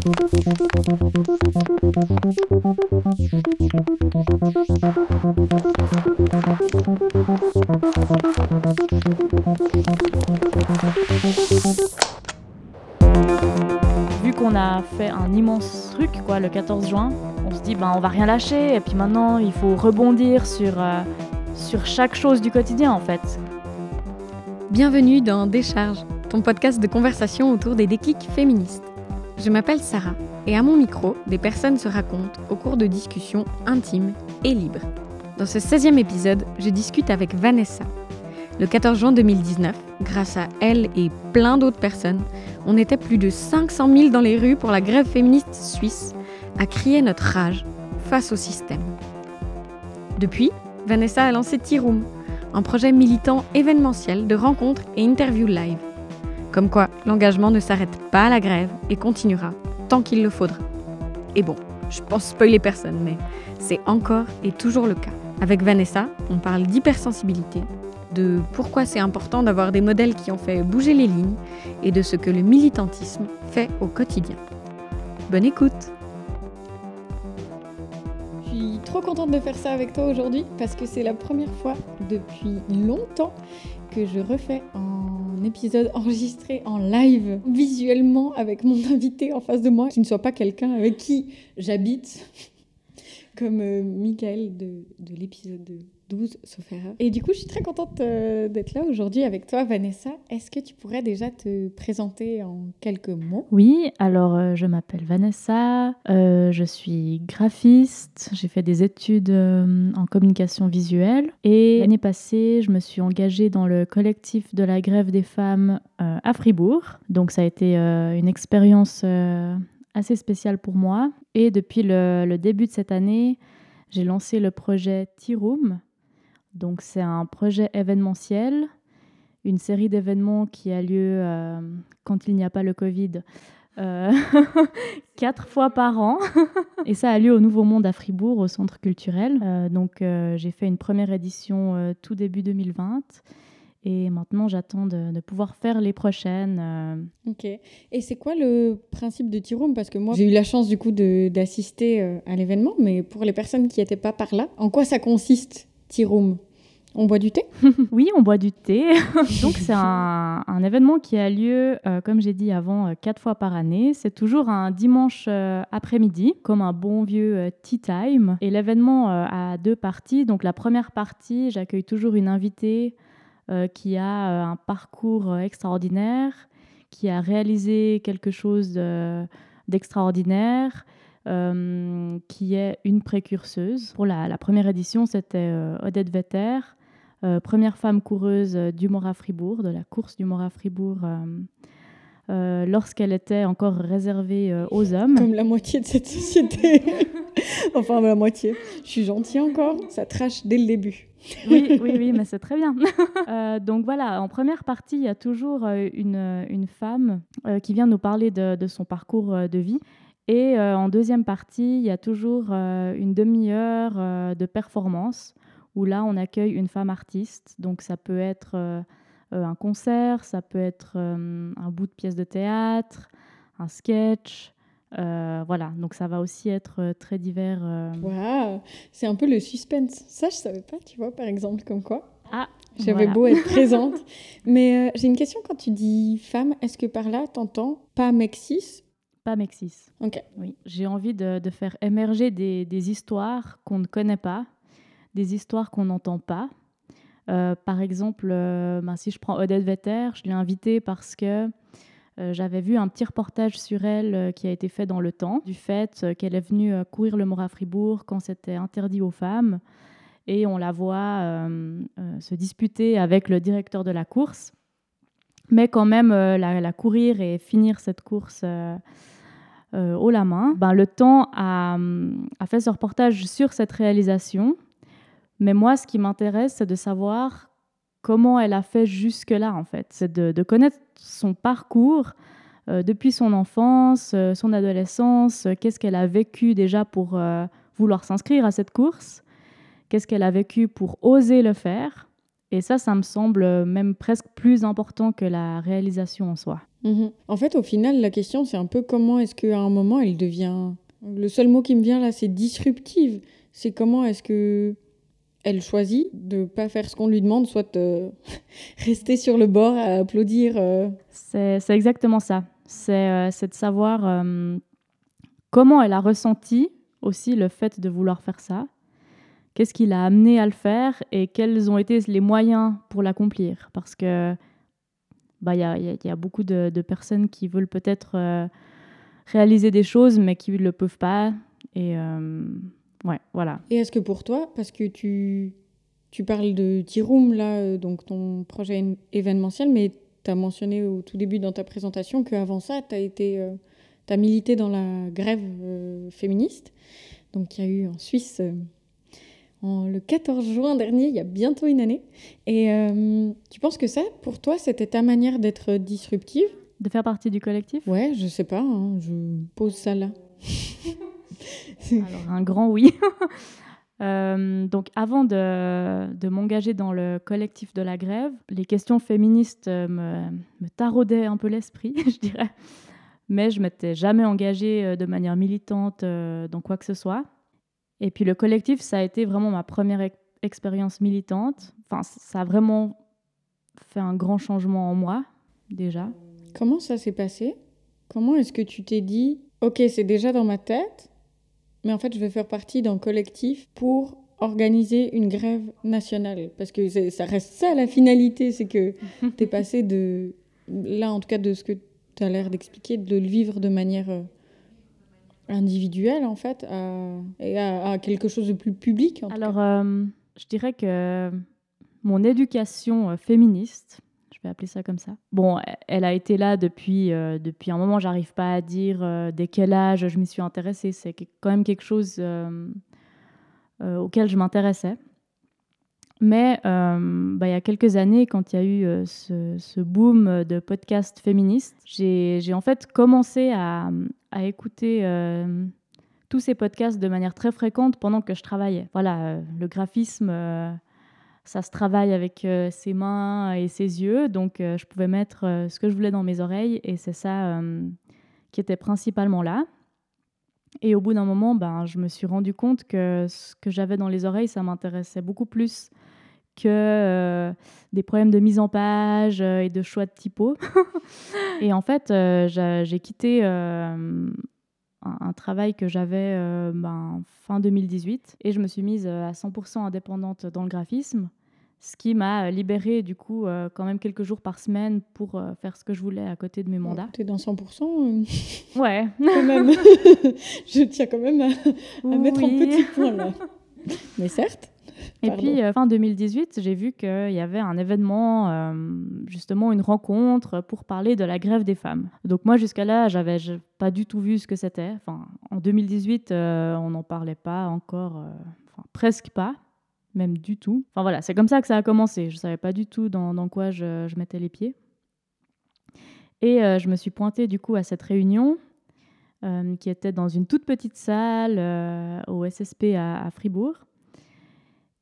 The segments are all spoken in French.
Vu qu'on a fait un immense truc quoi, le 14 juin, on se dit ben, on va rien lâcher et puis maintenant il faut rebondir sur, euh, sur chaque chose du quotidien en fait. Bienvenue dans Décharge, ton podcast de conversation autour des déclics féministes. Je m'appelle Sarah et à mon micro, des personnes se racontent au cours de discussions intimes et libres. Dans ce 16e épisode, je discute avec Vanessa. Le 14 juin 2019, grâce à elle et plein d'autres personnes, on était plus de 500 000 dans les rues pour la grève féministe suisse, à crier notre rage face au système. Depuis, Vanessa a lancé T-Room, un projet militant événementiel de rencontres et interviews live. Comme quoi, l'engagement ne s'arrête pas à la grève et continuera tant qu'il le faudra. Et bon, je pense spoiler personne, mais c'est encore et toujours le cas. Avec Vanessa, on parle d'hypersensibilité, de pourquoi c'est important d'avoir des modèles qui ont fait bouger les lignes et de ce que le militantisme fait au quotidien. Bonne écoute Je suis trop contente de faire ça avec toi aujourd'hui parce que c'est la première fois depuis longtemps que je refais un épisode enregistré en live visuellement avec mon invité en face de moi, qui ne soit pas quelqu'un avec qui j'habite, comme euh, Michael de, de l'épisode 12, sauf. Et du coup, je suis très contente euh, d'être là aujourd'hui avec toi, Vanessa. Est-ce que tu pourrais déjà te présenter en quelques mots? Oui, alors euh, je m'appelle Vanessa, je suis graphiste, j'ai fait des études en communication visuelle et l'année passée, je me suis engagée dans le collectif de la grève des femmes à Fribourg. Donc ça a été une expérience assez spéciale pour moi. Et depuis le, début de cette année, j'ai lancé le projet T-Room. Donc c'est un projet événementiel, une série d'événements qui a lieu euh, quand il n'y a pas le Covid. euh, quatre fois par an. Et ça a lieu au Nouveau Monde à Fribourg, au centre culturel. Euh, donc j'ai fait une première édition tout début 2020. Et maintenant, j'attends de, de pouvoir faire les prochaines. euh, Ok. Et c'est quoi le principe de T-Room Parce que moi, j'ai eu la chance du coup d'assister euh, à l'événement, mais pour les personnes qui n'étaient pas par là, en quoi ça consiste T-Room On boit du thé? Oui, on boit du thé. Donc c'est un, un événement qui a lieu, euh, comme j'ai dit avant, euh, quatre fois par année. C'est toujours un dimanche euh, après-midi, comme un bon vieux tea time. Et l'événement a deux parties. Donc la première partie, j'accueille toujours une invitée euh, qui a euh, un parcours euh, extraordinaire, qui a réalisé quelque chose de- d'extraordinaire. qui est une précurseuse. Pour la, première édition, c'était Odette Vetter, première femme coureuse du Mora Fribourg, de la course du Mora Fribourg, lorsqu'elle était encore réservée aux hommes. Comme la moitié de cette société. enfin, la moitié. Je suis gentille encore, ça trash dès le début. Oui, oui, oui, mais c'est très bien. Euh, donc voilà, en première partie, il y a toujours euh, une, une femme euh, qui vient nous parler de, de son parcours de vie. Et euh, en deuxième partie, il y a toujours une demi-heure de performance où là, on accueille une femme artiste. Donc ça peut être un concert, ça peut être un bout de pièce de théâtre, un sketch. Euh, voilà, donc ça va aussi être euh, très divers. euh. Waouh C'est un peu le suspense. Ça, je savais pas, tu vois, par exemple, comme quoi. Ah, J'avais voilà. beau être présente. Mais euh, j'ai une question quand tu dis femme, est-ce que par là, t'entends pas mexis Pas Mexis. Ok. Oui, j'ai envie de, de faire émerger des, des histoires qu'on ne connaît pas, des histoires qu'on n'entend pas. Euh, par exemple, euh, ben, si je prends Odette Vetter, je l'ai invitée parce que euh, j'avais vu un petit reportage sur elle euh, qui a été fait dans le temps, du fait euh, qu'elle est venue courir le Mora Fribourg quand c'était interdit aux femmes. Et on la voit se disputer avec le directeur de la course, mais quand même la, courir et finir cette course haut la main. Ben, le temps a fait ce reportage sur cette réalisation. Mais moi, ce qui m'intéresse, c'est de savoir comment elle a fait jusque-là, en fait. C'est de, connaître son parcours euh, depuis son enfance, euh, son adolescence, euh, qu'est-ce qu'elle a vécu déjà pour vouloir s'inscrire à cette course, qu'est-ce qu'elle a vécu pour oser le faire. Et ça, ça me semble même presque plus important que la réalisation en soi. Mhm. En fait, au final, la question, c'est un peu comment est-ce qu'à un moment, elle devient... Le seul mot qui me vient là, c'est disruptive. C'est comment est-ce que elle choisit de pas faire ce qu'on lui demande, soit de rester sur le bord à applaudir. Euh. C'est exactement ça. C'est de savoir comment elle a ressenti aussi le fait de vouloir faire ça qu'est-ce qui l'a amené à le faire et quels ont été les moyens pour l'accomplir? Parce que bah, il y, a, beaucoup de, personnes qui veulent peut-être euh, réaliser des choses, mais qui ne le peuvent pas. Et euh, ouais, voilà. Et est-ce que pour toi, parce que tu, tu parles de Tiroum, là, euh, donc ton projet événementiel, mais tu as mentionné au tout début dans ta présentation qu'avant ça, tu as été... as milité dans la grève féministe. Donc il y a eu en Suisse le 14 juin dernier, il y a bientôt une année. Et euh, tu penses que ça, pour toi, c'était ta manière d'être disruptive? De faire partie du collectif? Ouais, je sais pas, hein, je pose ça là. Alors, un grand oui. Euh, donc, avant de, de m'engager dans le collectif de la grève, les questions féministes me, me taraudaient un peu l'esprit, je dirais. Mais je m'étais jamais engagée euh, de manière militante dans quoi que ce soit. Et puis le collectif, ça a été vraiment ma première expérience militante. Enfin, ça a vraiment fait un grand changement en moi, déjà. Comment ça s'est passé? Comment est-ce que tu t'es dit, ok, c'est déjà dans ma tête, mais en fait, je vais faire partie d'un collectif pour organiser une grève nationale. Parce que ça reste ça la finalité, c'est que tu es passé de, là en tout cas de ce que tu as l'air d'expliquer, de le vivre de manière euh, individuel en fait et à, quelque chose de plus public Alors, euh, je dirais que mon éducation euh, féministe, vais appeler ça comme ça, bon, elle a été là depuis, euh, depuis un moment, j'arrive pas à dire dès quel âge je m'y suis intéressée, c'est quand même quelque chose auquel je m'intéressais. Mais euh, bah, il y a quelques années, quand il y a eu euh, ce, boom de podcasts féministes, j'ai en fait commencé à, écouter euh, tous ces podcasts de manière très fréquente pendant que je travaillais. Voilà, le graphisme, ça se travaille avec ses mains et ses yeux, donc je pouvais mettre ce que je voulais dans mes oreilles et c'est ça qui était principalement là. Et au bout d'un moment, ben, je me suis rendu compte que ce que j'avais dans les oreilles, ça m'intéressait beaucoup plus que euh, des problèmes de mise en page euh, et de choix de typo. et en fait, euh, j'ai quitté un, travail que j'avais ben, fin 2018 et je me suis mise à 100% indépendante dans le graphisme, ce qui m'a libérée du coup quand même quelques jours par semaine pour faire ce que je voulais à côté de mes mandats. Tu es dans 100% Ouais. Quand même. je tiens quand même à, mettre un petit point là. Mais certes. Et puis, euh, fin 2018, j'ai vu qu'il y avait un événement, euh, justement une rencontre pour parler de la grève des femmes. Donc moi, jusqu'à là, j'avais pas du tout vu ce que c'était. Enfin, en 2018, euh, on n'en parlait pas encore, enfin, presque pas, même du tout. Enfin voilà, c'est comme ça que ça a commencé. Je savais pas du tout dans, quoi je, mettais les pieds. Et je me suis pointée du coup à cette réunion. qui était dans une toute petite salle au SSP à Fribourg.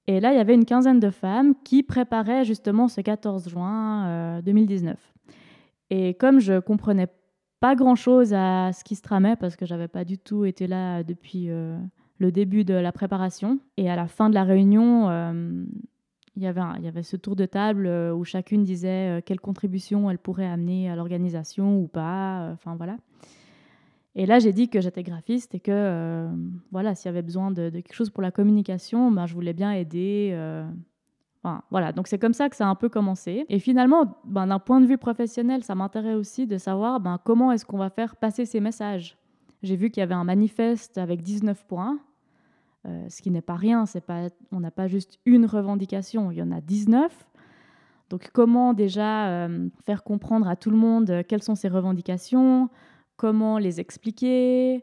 Et là, il y avait une quinzaine de femmes qui préparaient justement ce 14 juin 2019. Euh, Et comme je comprenais pas grand-chose à ce qui se tramait, parce que j'avais pas du tout été là depuis euh, le début de la préparation, et à la fin de la réunion, euh, il y avait, y avait ce tour de table où chacune disait quelle contribution elle pourrait amener à l'organisation ou pas. Enfin voilà. Et là, j'ai dit que j'étais graphiste et que euh, voilà, s'il y avait besoin de, quelque chose pour la communication, ben, je voulais bien aider. Euh, voilà, donc c'est comme ça que ça a un peu commencé. Et finalement, ben, d'un point de vue professionnel, ça m'intéresse aussi de savoir ben, comment est-ce qu'on va faire passer ces messages. J'ai vu qu'il y avait un manifeste avec 19 points, euh, ce qui n'est pas rien. C'est pas, on n'a pas juste une revendication, il y en a 19. Donc comment déjà faire comprendre à tout le monde quelles sont ces revendications comment les expliquer.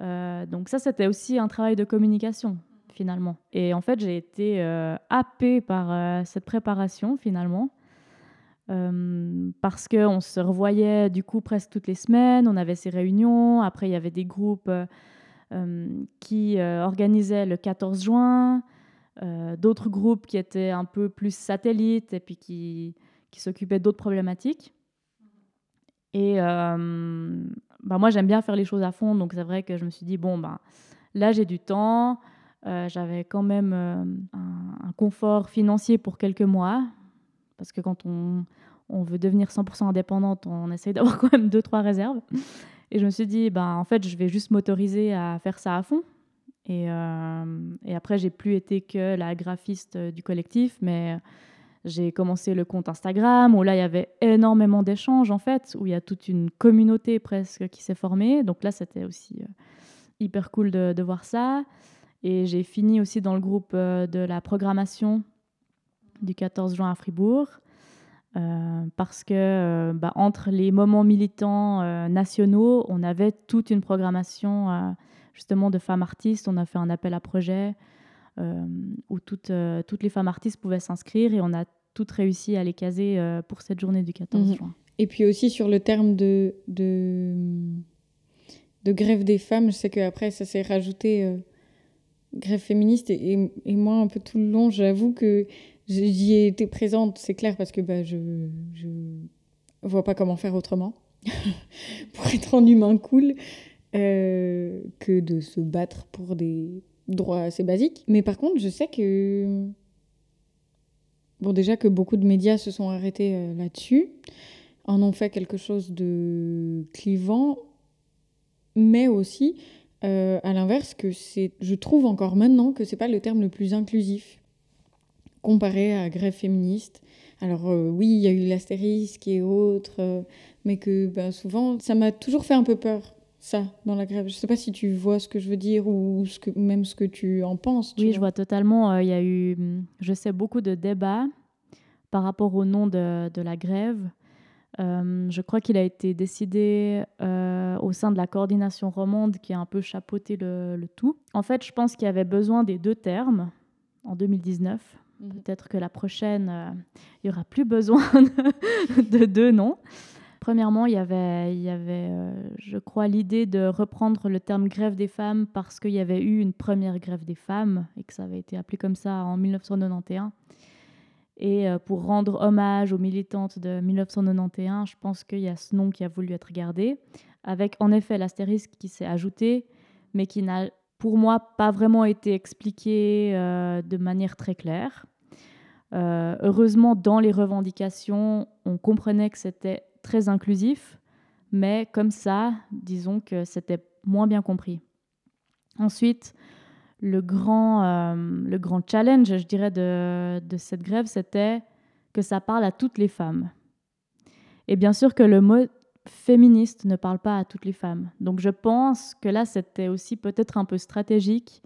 Euh, donc ça, c'était aussi un travail de communication finalement. Et en fait, j'ai été euh, happée par euh, cette préparation finalement. parce qu'on se revoyait du coup presque toutes les semaines, on avait ces réunions, après il y avait des groupes qui organisaient le 14 juin, d'autres groupes qui étaient un peu plus satellites et puis qui, s'occupaient d'autres problématiques. Et bah, moi, j'aime bien faire les choses à fond, donc c'est vrai que je me suis dit, bon, ben, là, j'ai du temps, j'avais quand même un, confort financier pour quelques mois, parce que quand on, on veut devenir 100% indépendante, on essaye d'avoir quand même deux, trois réserves. Et je me suis dit, ben, en fait, je vais juste m'autoriser à faire ça à fond. Et, et après, j'ai plus été que la graphiste du collectif, mais j'ai commencé le compte Instagram où là, il y avait énormément d'échanges en fait, où il y a toute une communauté presque qui s'est formée. Donc là, c'était aussi euh, hyper cool de, voir ça. Et j'ai fini aussi dans le groupe euh, de la programmation du 14 juin à Fribourg. Euh, parce que bah, entre les moments militants nationaux, on avait toute une programmation justement de femmes artistes. On a fait un appel à projet euh, où toutes, euh, toutes les femmes artistes pouvaient s'inscrire et on a toutes réussi à les caser euh, pour cette journée du 14 mhm. juin. Et puis aussi sur le terme de, de, de grève des femmes, je sais qu'après ça s'est rajouté grève féministe et, et, moi un peu tout le long j'avoue que j'y ai été présente, c'est clair parce que bah, je, je vois pas comment faire autrement pour être un humain cool que de se battre pour des, droit assez basique. Mais par contre, je sais que. Bon, déjà que beaucoup de médias se sont arrêtés euh, là-dessus, en ont fait quelque chose de clivant, mais aussi, euh, à l'inverse, que c'est. Je trouve encore maintenant que c'est pas le terme le plus inclusif comparé à grève féministe. Alors euh, oui, il y a eu l'astérisque et autres, mais que ben, souvent, ça m'a toujours fait un peu peur ça dans la grève. Je ne sais pas si tu vois ce que je veux dire ou ce que, même ce que tu en penses. oui, je vois totalement. Euh, il y a eu, je sais, beaucoup de débats par rapport au nom de, de la grève. Euh, je crois qu'il a été décidé euh, au sein de la coordination romande qui a un peu chapeauté le, le tout. En fait, je pense qu'il y avait besoin des deux termes en 2019. Mhm. Peut-être que la prochaine, il n'y aura plus besoin de, de deux noms. Premièrement, il y avait, y euh, je crois, l'idée de reprendre le terme grève des femmes parce qu'il y avait eu une première grève des femmes et que ça avait été appelé comme ça en 1991. Et euh, pour rendre hommage aux militantes de 1991, je pense qu'il y a ce nom qui a voulu être gardé, avec en effet l'astérisque qui s'est ajouté, mais qui n'a, pour moi, pas vraiment été expliqué euh, de manière très claire. Heureusement, dans les revendications, on comprenait que c'était très inclusif, mais comme ça, disons que c'était moins bien compris. Ensuite, le grand, euh, le grand challenge, je dirais, de, de cette grève, c'était que ça parle à toutes les femmes. Et bien sûr que le mot féministe ne parle pas à toutes les femmes. Donc je pense que là, c'était aussi peut-être un peu stratégique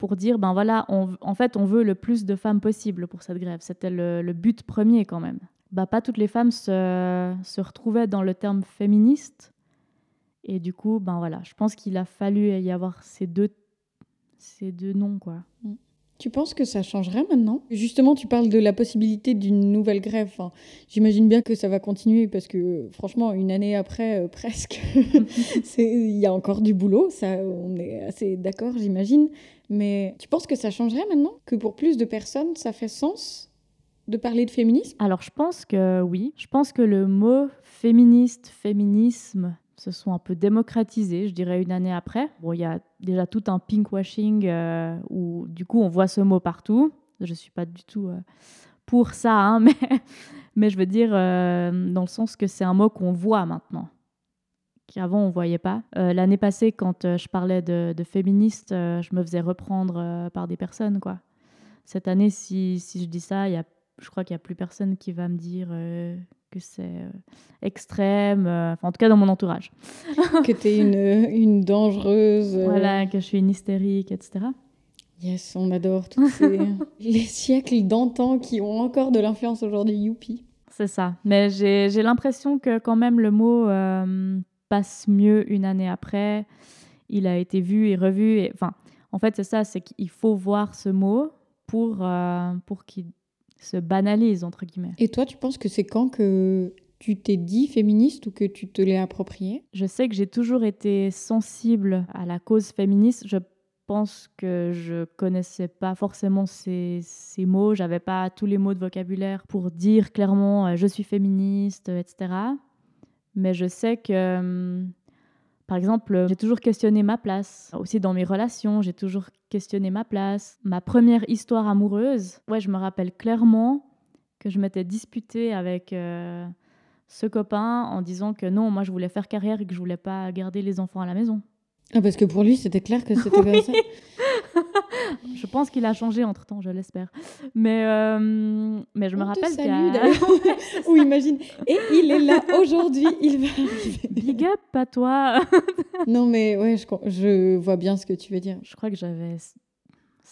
pour dire, ben voilà, en fait, on veut le plus de femmes possible pour cette grève. C'était le, but premier quand même bah, pas toutes les femmes se, se, retrouvaient dans le terme féministe. Et du coup, ben voilà, je pense qu'il a fallu y avoir ces deux, ces deux noms. Quoi. Mm. Tu penses que ça changerait maintenant? Justement, tu parles de la possibilité d'une nouvelle grève. Enfin, J'imagine bien que ça va continuer parce que franchement, une année après, euh, presque, il y a encore du boulot. Ça, on est assez d'accord, j'imagine. Mais tu penses que ça changerait maintenant? Que pour plus de personnes, ça fait sens de parler de féminisme? Alors je pense que oui. Je pense que le mot féministe, féminisme se sont un peu démocratisés, je dirais, une année après. Bon, il y a déjà tout un pinkwashing euh, où du coup on voit ce mot partout. Je ne suis pas du tout euh, pour ça, hein, mais, mais je veux dire euh, dans le sens que c'est un mot qu'on voit maintenant qu'avant on ne voyait pas. L'année passée, quand je parlais de, féministe, je me faisais reprendre par des personnes. quoi. Cette année, si, si je dis ça, y a je crois qu'il n'y a plus personne qui va me dire que c'est euh, extrême, euh, en tout cas dans mon entourage. que tu es une, une dangereuse. Voilà, que je suis une hystérique, etc. Yes, on adore tous ces... les siècles d'antan qui ont encore de l'influence aujourd'hui, youpi. C'est ça. Mais j'ai l'impression que quand même le mot passe mieux une année après. Il a été vu et revu. Et... Enfin, en fait, c'est ça, c'est qu'il faut voir ce mot pour, pour qu'il se banalise, entre guillemets. Et toi, tu penses que c'est quand que tu t'es dit féministe ou que tu te l'es approprié? Je sais que j'ai toujours été sensible à la cause féministe. Je pense que je connaissais pas forcément ces, ces mots, j'avais pas tous les mots de vocabulaire pour dire clairement euh, je suis féministe, etc. Mais je sais que, hum, par exemple, j'ai toujours questionné ma place. Aussi dans mes relations, j'ai toujours questionné ma place. Ma première histoire amoureuse, ouais, je me rappelle clairement que je m'étais disputée avec euh, ce copain en disant que non, moi je voulais faire carrière et que je voulais pas garder les enfants à la maison. Ah, parce que pour lui, c'était clair que c'était comme ça. je pense qu'il a changé entre temps, je l'espère. Mais, euh, mais je me rappelle qu'il Oui, imagine. Et il est là aujourd'hui. Il va Big up à toi. non, mais ouais, je, je vois bien ce que tu veux dire. Je crois que j'avais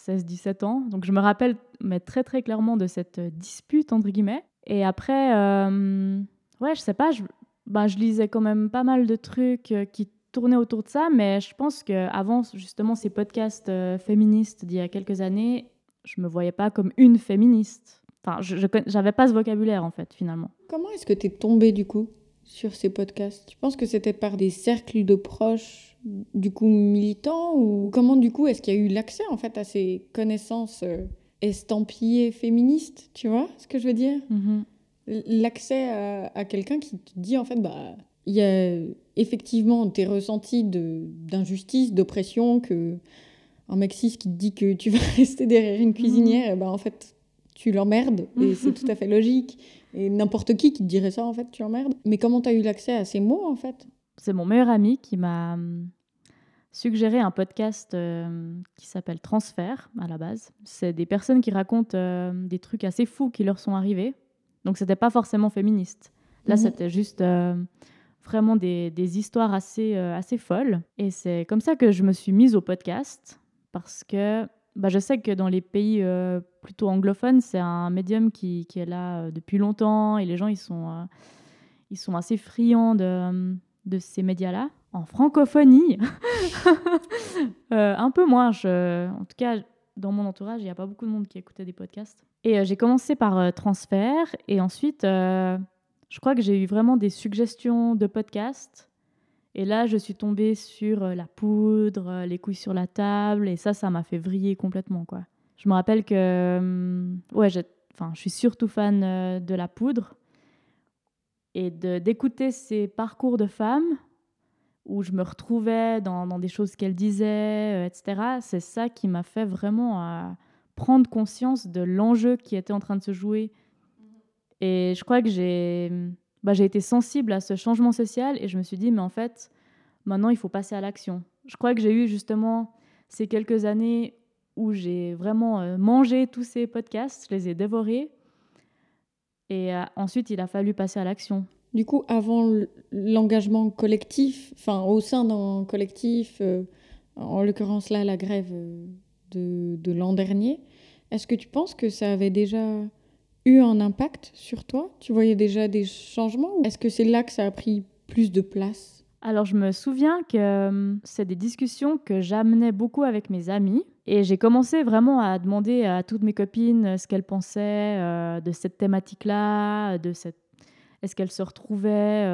16-17 ans. Donc je me rappelle mais très très clairement de cette dispute, entre guillemets. Et après, euh, ouais, je sais pas, je, bah, je lisais quand même pas mal de trucs euh, qui tourner autour de ça, mais je pense qu'avant justement ces podcasts euh, féministes d'il y a quelques années, je me voyais pas comme une féministe. Enfin, je n'avais pas ce vocabulaire en fait finalement. Comment est-ce que tu es tombée du coup sur ces podcasts? Tu penses que c'était par des cercles de proches du coup militants ou comment du coup est-ce qu'il y a eu l'accès en fait à ces connaissances euh, estampillées féministes? Tu vois ce que je veux dire? Mm-hmm. L'accès à, à quelqu'un qui te dit en fait bah il y a effectivement tes ressentis d'injustice, d'oppression, que un mec cis qui te dit que tu vas rester derrière une cuisinière, ben en fait, tu l'emmerdes, et c'est tout à fait logique. Et n'importe qui qui te dirait ça, en fait, tu l'emmerdes. Mais comment tu as eu l'accès à ces mots, en fait? C'est mon meilleur ami qui m'a suggéré un podcast euh, qui s'appelle Transfert, à la base. C'est des personnes qui racontent euh, des trucs assez fous qui leur sont arrivés. Donc, c'était pas forcément féministe. Là, mhm. c'était juste... Euh, vraiment des, histoires assez, euh, assez folles. Et c'est comme ça que je me suis mise au podcast, parce que bah, je sais que dans les pays euh, plutôt anglophones, c'est un médium qui, qui, est là euh, depuis longtemps, et les gens, ils sont, ils sont assez friands de, de ces médias-là. En francophonie, un peu moins. Je, en tout cas, dans mon entourage, il n'y a pas beaucoup de monde qui écoutait des podcasts. Et j'ai commencé par Transfert, et ensuite je crois que j'ai eu vraiment des suggestions de podcasts. Et là, je suis tombée sur euh, la poudre, euh, les couilles sur la table, et ça, ça m'a fait vriller complètement, quoi. Je me rappelle que, hum, ouais, je, je suis surtout fan euh, de la poudre et d'écouter ces parcours de femmes où je me retrouvais dans des choses qu'elles disaient, etc. C'est ça qui m'a fait vraiment prendre conscience de l'enjeu qui était en train de se jouer et je crois que j'ai bah, été sensible à ce changement social et je me suis dit, mais en fait, maintenant, il faut passer à l'action. Je crois que j'ai eu justement ces quelques années où j'ai vraiment euh, mangé tous ces podcasts, je les ai dévorés. Et euh, ensuite, il a fallu passer à l'action. Du coup, avant l'engagement collectif, enfin au sein d'un collectif, euh, en l'occurrence là, la grève de l'an dernier, est-ce que tu penses que ça avait déjà eu un impact sur toi? Tu voyais déjà des changements Est-ce que c'est là que ça a pris plus de place? Alors je me souviens que euh, c'est des discussions que j'amenais beaucoup avec mes amis et j'ai commencé vraiment à demander à toutes mes copines euh, ce qu'elles pensaient euh, de cette thématique-là, de cette est-ce qu'elles se retrouvaient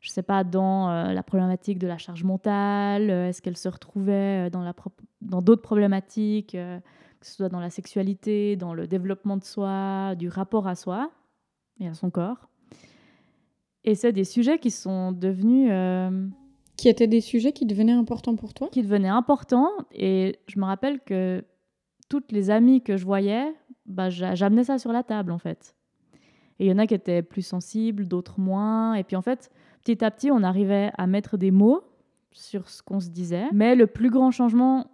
je sais pas dans la problématique de la charge mentale, est-ce qu'elles se retrouvaient dans la dans d'autres problématiques que ce soit dans la sexualité, dans le développement de soi, du rapport à soi et à son corps. Et c'est des sujets qui sont devenus... Euh, qui étaient des sujets qui devenaient importants pour toi? Qui devenaient importants. Et je me rappelle que toutes les amies que je voyais, bah, j'amenais ça sur la table, en fait. Et il y en a qui étaient plus sensibles, d'autres moins. Et puis, en fait, petit à petit, on arrivait à mettre des mots sur ce qu'on se disait. Mais le plus grand changement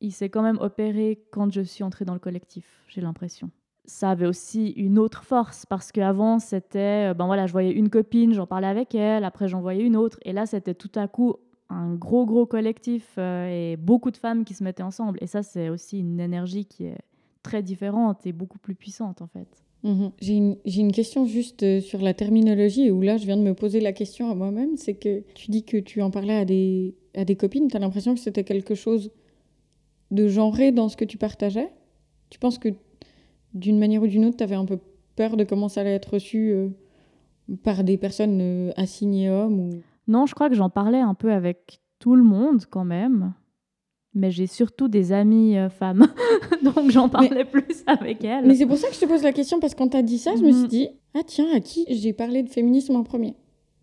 il s'est quand même opéré quand je suis entrée dans le collectif, j'ai l'impression. Ça avait aussi une autre force parce qu'avant c'était, euh, ben voilà, je voyais une copine, j'en parlais avec elle, après j'en voyais une autre, et là c'était tout à coup un gros gros collectif euh, et beaucoup de femmes qui se mettaient ensemble. Et ça c'est aussi une énergie qui est très différente et beaucoup plus puissante en fait. Mhm. J'ai une, une, question juste euh, sur la terminologie, où là je viens de me poser la question à moi-même, c'est que tu dis que tu en parlais à des, à des copines, tu as l'impression que c'était quelque chose de genrer dans ce que tu partageais? Tu penses que d'une manière ou d'une autre, tu avais un peu peur de comment ça allait être reçu euh, par des personnes euh, assignées hommes ou... Non, je crois que j'en parlais un peu avec tout le monde quand même. Mais j'ai surtout des amies euh, femmes, donc j'en parlais plus avec elles. Mais c'est pour ça que je te pose la question, parce que quand tu as dit ça, je me suis mhm. dit, ah tiens, à qui j'ai parlé de féminisme en premier?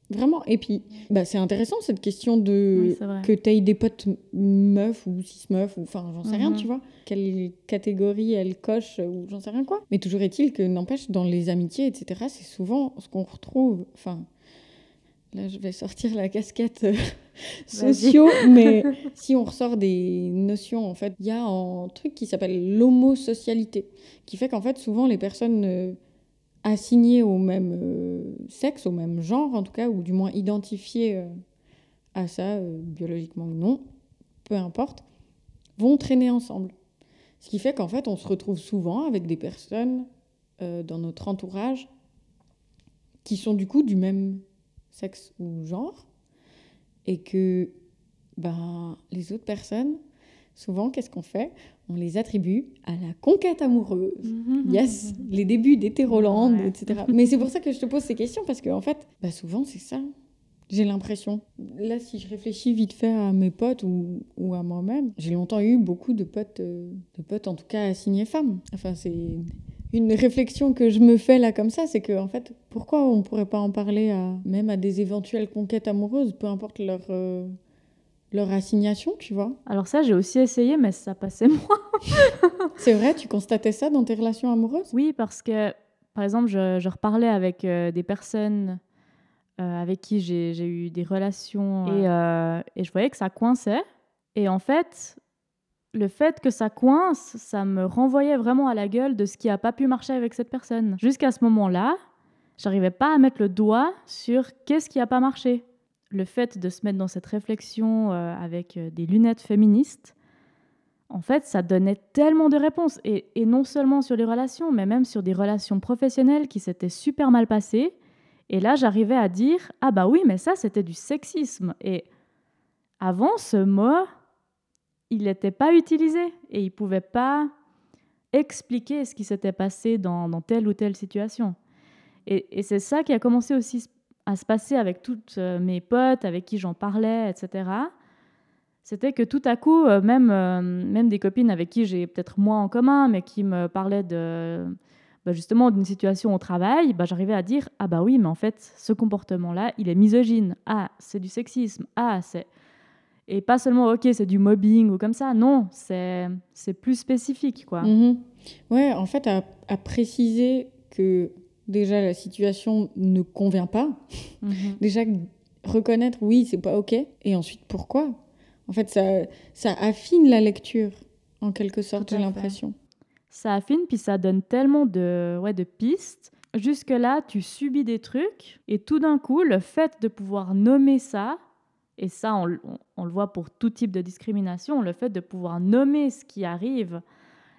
Vraiment. Et puis, bah, c'est intéressant cette question de que tu aies des potes meufs ou cis meufs, ou enfin, j'en sais rien, mhm. tu vois. Quelle catégorie elle coche, ou j'en sais rien quoi. Mais toujours est-il que, n'empêche, dans les amitiés, etc., c'est souvent ce qu'on retrouve. Enfin, là, je vais sortir la casquette euh, sociaux, mais si on ressort des notions, en fait, il y a un truc qui s'appelle l'homosocialité, qui fait qu'en fait, souvent, les personnes. Euh, assignés au même euh, sexe, au même genre en tout cas, ou du moins identifiés euh, à ça, euh, biologiquement ou non, peu importe, vont traîner ensemble. Ce qui fait qu'en fait, on se retrouve souvent avec des personnes dans notre entourage qui sont du coup du même sexe ou genre, et que ben, les autres personnes souvent, qu'est-ce qu'on fait? On les attribue à la conquête amoureuse. Mhm. Yes, les débuts d'hétéroland, etc. Mais c'est pour ça que je te pose ces questions, parce qu'en en fait, bah souvent, c'est ça. J'ai l'impression. Là, si je réfléchis vite fait à mes potes ou, ou à moi-même, j'ai longtemps eu beaucoup de potes, euh, de potes en tout cas assignées femmes. Enfin, c'est une réflexion que je me fais là comme ça, c'est que en fait, pourquoi on pourrait pas en parler à, même à des éventuelles conquêtes amoureuses, peu importe leur, euh, leur assignation, tu vois. Alors ça, j'ai aussi essayé, mais ça passait moins. c'est vrai, tu constatais ça dans tes relations amoureuses? Oui, parce que, par exemple, je, reparlais avec euh, des personnes euh, avec qui j'ai eu des relations et, euh, et, je voyais que ça coinçait. Et en fait, le fait que ça coince, ça me renvoyait vraiment à la gueule de ce qui n'a pas pu marcher avec cette personne. Jusqu'à ce moment-là, j'arrivais pas à mettre le doigt sur qu'est-ce qui n'a pas marché le fait de se mettre dans cette réflexion euh, avec euh, des lunettes féministes, en fait, ça donnait tellement de réponses. Et, non seulement sur les relations, mais même sur des relations professionnelles qui s'étaient super mal passées. Et là, j'arrivais à dire Ah, bah oui, mais ça, c'était du sexisme. Et avant, ce mot, il n'était pas utilisé. Et il ne pouvait pas expliquer ce qui s'était passé dans, telle ou telle situation. Et, et c'est ça qui a commencé aussi à se passer avec toutes euh, mes potes avec qui j'en parlais, etc., c'était que tout à coup, euh, même, euh, même des copines avec qui j'ai peut-être moins en commun, mais qui me parlaient de, bah, justement d'une situation au travail, bah, j'arrivais à dire Ah bah oui, mais en fait, ce comportement-là, il est misogyne. Ah, c'est du sexisme. Ah, c'est. Et pas seulement, ok, c'est du mobbing ou comme ça. Non, c'est plus spécifique, quoi. Mm-hmm. Ouais, en fait, à préciser que déjà la situation ne convient pas. Mhm. Déjà reconnaître oui, c'est pas OK et ensuite pourquoi? En fait, ça ça affine la lecture en quelque sorte, j'ai l'impression. Ça affine puis ça donne tellement de ouais de pistes. Jusque-là, tu subis des trucs et tout d'un coup, le fait de pouvoir nommer ça, et ça, on, le voit pour tout type de discrimination, le fait de pouvoir nommer ce qui arrive,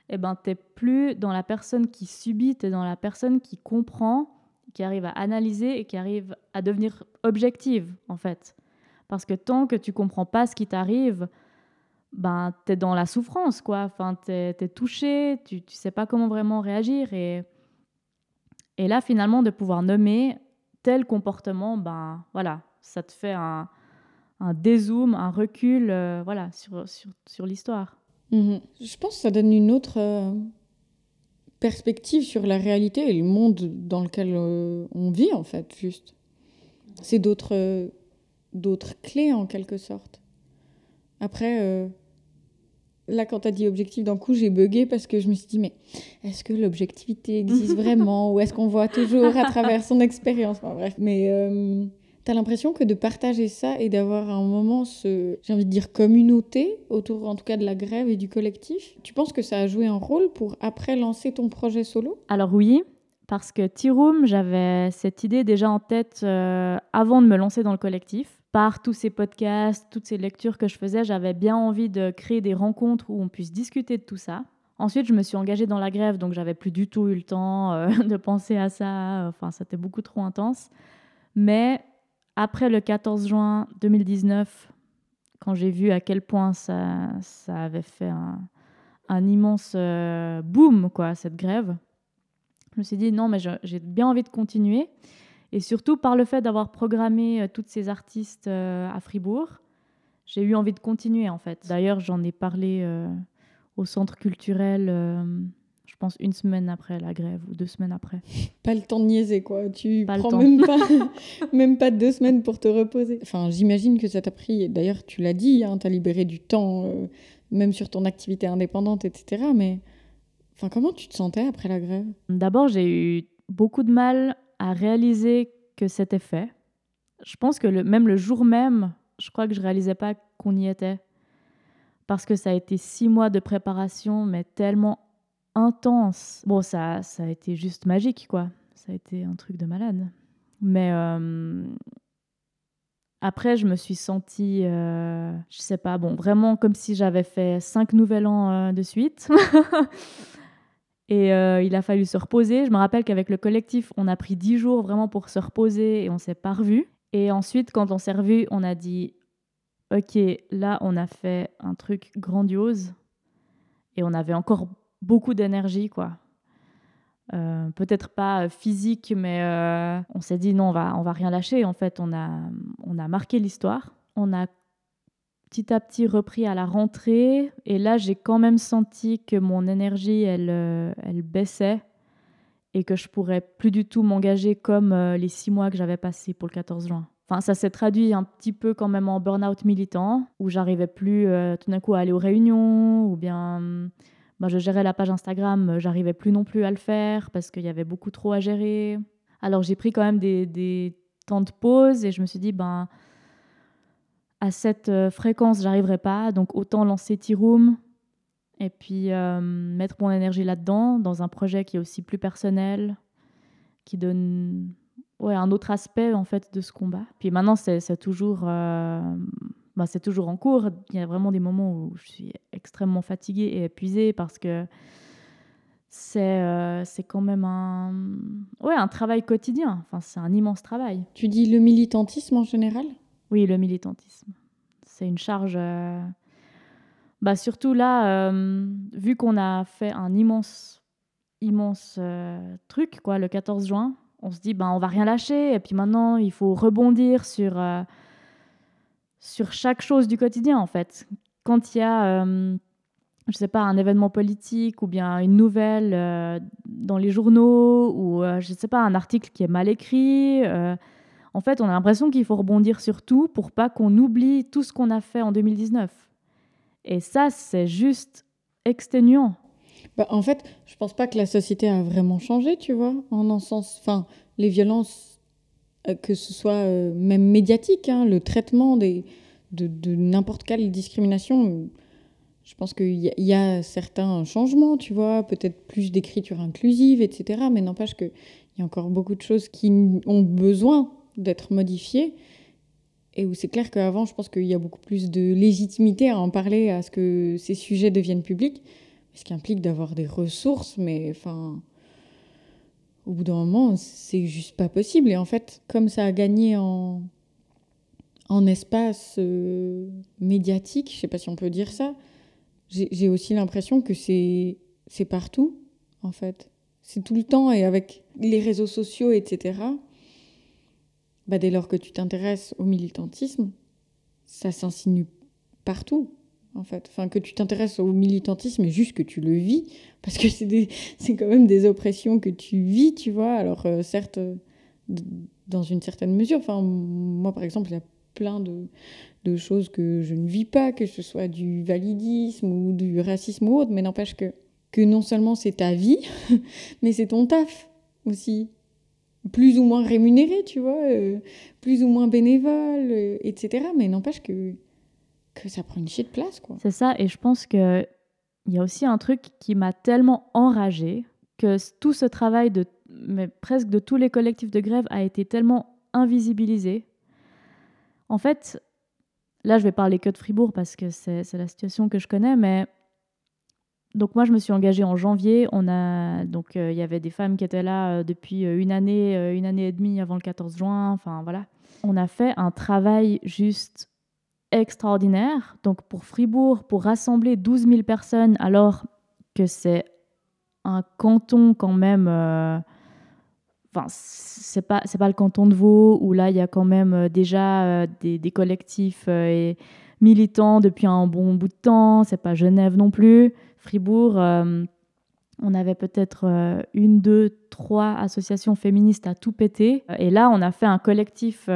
eh ben, tu plus dans la personne qui subit, tu es dans la personne qui comprend, qui arrive à analyser et qui arrive à devenir objective, en fait. Parce que tant que tu comprends pas ce qui t'arrive, ben, tu es dans la souffrance, quoi. Enfin, tu es, touché, tu ne sais pas comment vraiment réagir. Et, et là, finalement, de pouvoir nommer tel comportement, ben, voilà, ça te fait un, un dézoom, un recul euh, voilà, sur, sur, sur l'histoire. Mhm. Je pense que ça donne une autre euh, perspective sur la réalité et le monde dans lequel euh, on vit, en fait, juste. C'est d'autres euh, d'autres clés, en quelque sorte. Après, là, quand tu as dit objectif d'un coup, j'ai bugué parce que je me suis dit, mais est-ce que l'objectivité existe vraiment ou est-ce qu'on voit toujours à travers son expérience? Bref, mais T'as l'impression que de partager ça et d'avoir un moment, ce, j'ai envie de dire, communauté autour en tout cas de la grève et du collectif, tu penses que ça a joué un rôle pour après lancer ton projet solo? Alors oui, parce que Tiroom, j'avais cette idée déjà en tête euh, avant de me lancer dans le collectif. Par tous ces podcasts, toutes ces lectures que je faisais, j'avais bien envie de créer des rencontres où on puisse discuter de tout ça. Ensuite, je me suis engagée dans la grève, donc j'avais plus du tout eu le temps euh, de penser à ça. Enfin, c'était beaucoup trop intense. Mais après le 14 juin 2019, quand j'ai vu à quel point ça, avait fait un, immense euh, boom, quoi, cette grève, je me suis dit non, mais j'ai bien envie de continuer. Et surtout par le fait d'avoir programmé euh, toutes ces artistes euh, à Fribourg, j'ai eu envie de continuer en fait. D'ailleurs, j'en ai parlé au centre culturel, pense une semaine après la grève ou deux semaines après. Pas le temps de niaiser, quoi. Tu prends même pas, même pas deux semaines pour te reposer. Enfin, j'imagine que ça t'a pris, d'ailleurs, tu l'as dit, hein, tu as libéré du temps, euh, même sur ton activité indépendante, etc. Mais enfin, comment tu te sentais après la grève? D'abord, j'ai eu beaucoup de mal à réaliser que c'était fait. Je pense que le, même le jour même, je crois que je réalisais pas qu'on y était. Parce que ça a été six mois de préparation, mais tellement intense. Bon, ça, ça a été juste magique, quoi. Ça a été un truc de malade. Mais euh, après, je me suis sentie, euh, je sais pas, bon, vraiment comme si j'avais fait cinq nouvel an euh, de suite. et il a fallu se reposer. Je me rappelle qu'avec le collectif, on a pris dix jours vraiment pour se reposer et on s'est pas revus. Et ensuite, quand on s'est revus, on a dit, ok, là, on a fait un truc grandiose. Et on avait encore beaucoup d'énergie, quoi. Euh, peut-être pas physique, mais euh, on s'est dit non, on va, on va rien lâcher. En fait, on a, on a marqué l'histoire. On a petit à petit repris à la rentrée. Et là, j'ai quand même senti que mon énergie, elle, euh, elle baissait et que je pourrais plus du tout m'engager comme les six mois que j'avais passés pour le 14 juin. Enfin, ça s'est traduit un petit peu quand même en burn-out militant, où j'arrivais plus tout d'un coup à aller aux réunions, ou bien bah, je gérais la page Instagram, euh, j'arrivais plus non plus à le faire parce qu'il y avait beaucoup trop à gérer. Alors j'ai pris quand même des, temps de pause et je me suis dit, ben, à cette euh, fréquence, j'arriverai pas, donc autant lancer T-Room et puis euh, mettre mon énergie là-dedans, dans un projet qui est aussi plus personnel, qui donne ouais, un autre aspect en fait de ce combat. Puis maintenant, c'est toujours bah, c'est toujours en cours. Il y a vraiment des moments où je suis extrêmement fatiguée et épuisée parce que c'est euh, c'est quand même un, ouais, un travail quotidien. Enfin, c'est un immense travail. Tu dis le militantisme en général? Oui, le militantisme. C'est une charge. Euh, bah, surtout là, euh, vu qu'on a fait un immense, immense truc, quoi, le 14 juin, on se dit, ben, on va rien lâcher. Et puis maintenant, il faut rebondir sur sur chaque chose du quotidien, en fait. Quand il y a, euh, je sais pas, un événement politique ou bien une nouvelle euh, dans les journaux ou, euh, je sais pas, un article qui est mal écrit, en fait, on a l'impression qu'il faut rebondir sur tout pour pas qu'on oublie tout ce qu'on a fait en 2019. Et ça, c'est juste exténuant. Bah, en fait, je pense pas que la société a vraiment changé, tu vois, en un sens. Enfin, les violences euh, que ce soit euh, même médiatique, hein, le traitement des, de, n'importe quelle discrimination. Je pense qu'il y, a certains changements, tu vois, peut-être plus d'écriture inclusive, etc. Mais n'empêche qu'il y a encore beaucoup de choses qui ont besoin d'être modifiées. Et où c'est clair qu'avant, je pense qu'il y a beaucoup plus de légitimité à en parler, à ce que ces sujets deviennent publics. Ce qui implique d'avoir des ressources, mais enfin au bout d'un moment, c'est juste pas possible. Et en fait, comme ça a gagné en, en espace euh, médiatique, je sais pas si on peut dire ça, j'ai aussi l'impression que c'est partout, en fait. C'est tout le temps et avec les réseaux sociaux, etc. Bah, dès lors que tu t'intéresses au militantisme, ça s'insinue partout en fait. Enfin, que tu t'intéresses au militantisme et juste que tu le vis, parce que c'est quand même des oppressions que tu vis, tu vois. Alors, euh, certes, dans une certaine mesure. Enfin, moi, par exemple, il y a plein de, de, choses que je ne vis pas, que ce soit du validisme ou du racisme ou autre, mais n'empêche que, que non seulement c'est ta vie, mais c'est ton taf aussi. Plus ou moins rémunéré, tu vois, euh, plus ou moins bénévole, euh, etc. Mais n'empêche que que ça prend une de place, quoi. C'est ça, et je pense que il y a aussi un truc qui m'a tellement enragée que tout ce travail de presque de tous les collectifs de grève a été tellement invisibilisé. En fait, là je vais parler que de Fribourg parce que c'est la situation que je connais, mais donc moi je me suis engagée en janvier. On a donc euh, il y avait des femmes qui étaient là euh, depuis euh, une année, une année et demie avant le 14 juin. Enfin voilà, on a fait un travail juste extraordinaire. Donc pour Fribourg, pour rassembler 12 000 personnes, alors que c'est un canton quand même. Euh, enfin, c'est pas pas le canton de Vaud où là il y a quand même euh, déjà euh, des, collectifs et militants depuis un bon bout de temps. C'est pas Genève non plus. Fribourg, On avait peut-être une, deux, trois associations féministes à tout péter. Et là, on a fait un collectif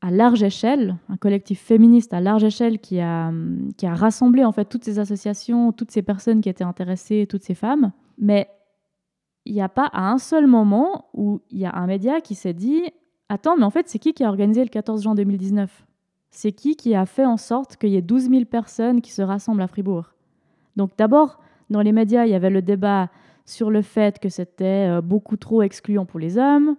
à large échelle, un collectif féministe à large échelle qui a, qui a rassemblé en fait toutes ces associations, toutes ces personnes qui étaient intéressées, toutes ces femmes. Mais il n'y a pas à un seul moment où il y a un média qui s'est dit Attends, mais en fait, c'est qui qui a organisé le 14 juin 2019 C'est qui qui a fait en sorte qu'il y ait 12 000 personnes qui se rassemblent à Fribourg? Donc d'abord, dans les médias, il y avait le débat sur le fait que c'était euh, beaucoup trop excluant pour les hommes.